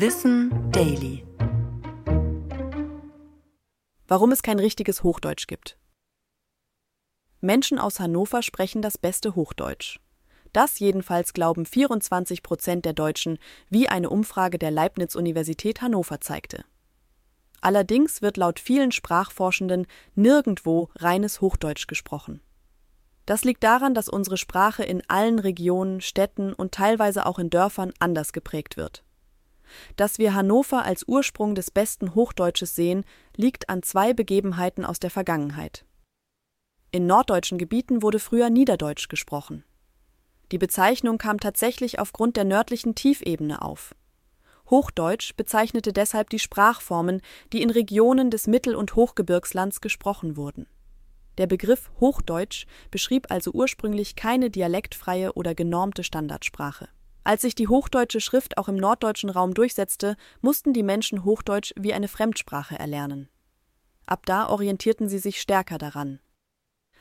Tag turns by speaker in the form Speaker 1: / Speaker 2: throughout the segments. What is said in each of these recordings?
Speaker 1: Wissen Daily. Warum es kein richtiges Hochdeutsch gibt. Menschen aus Hannover sprechen das beste Hochdeutsch. Das jedenfalls glauben 24 Prozent der Deutschen, wie eine Umfrage der Leibniz-Universität Hannover zeigte. Allerdings wird laut vielen Sprachforschenden nirgendwo reines Hochdeutsch gesprochen. Das liegt daran, dass unsere Sprache in allen Regionen, Städten und teilweise auch in Dörfern anders geprägt wird. Dass wir Hannover als Ursprung des besten Hochdeutsches sehen, liegt an zwei Begebenheiten aus der Vergangenheit. In norddeutschen Gebieten wurde früher Niederdeutsch gesprochen. Die Bezeichnung kam tatsächlich aufgrund der nördlichen Tiefebene auf. Hochdeutsch bezeichnete deshalb die Sprachformen, die in Regionen des Mittel- und Hochgebirgslands gesprochen wurden. Der Begriff Hochdeutsch beschrieb also ursprünglich keine dialektfreie oder genormte Standardsprache. Als sich die hochdeutsche Schrift auch im norddeutschen Raum durchsetzte, mussten die Menschen Hochdeutsch wie eine Fremdsprache erlernen. Ab da orientierten sie sich stärker daran.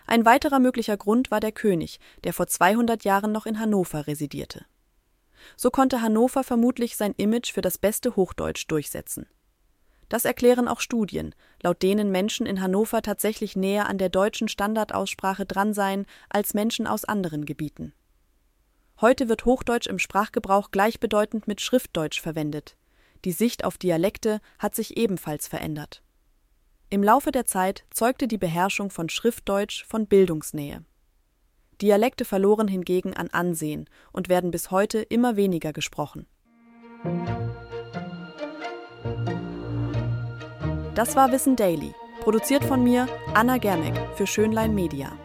Speaker 1: Ein weiterer möglicher Grund war der König, der vor 200 Jahren noch in Hannover residierte. So konnte Hannover vermutlich sein Image für das beste Hochdeutsch durchsetzen. Das erklären auch Studien, laut denen Menschen in Hannover tatsächlich näher an der deutschen Standardaussprache dran seien als Menschen aus anderen Gebieten. Heute wird Hochdeutsch im Sprachgebrauch gleichbedeutend mit Schriftdeutsch verwendet. Die Sicht auf Dialekte hat sich ebenfalls verändert. Im Laufe der Zeit zeugte die Beherrschung von Schriftdeutsch von Bildungsnähe. Dialekte verloren hingegen an Ansehen und werden bis heute immer weniger gesprochen. Das war Wissen Daily, produziert von mir, Anna Germeck, für Schönlein Media.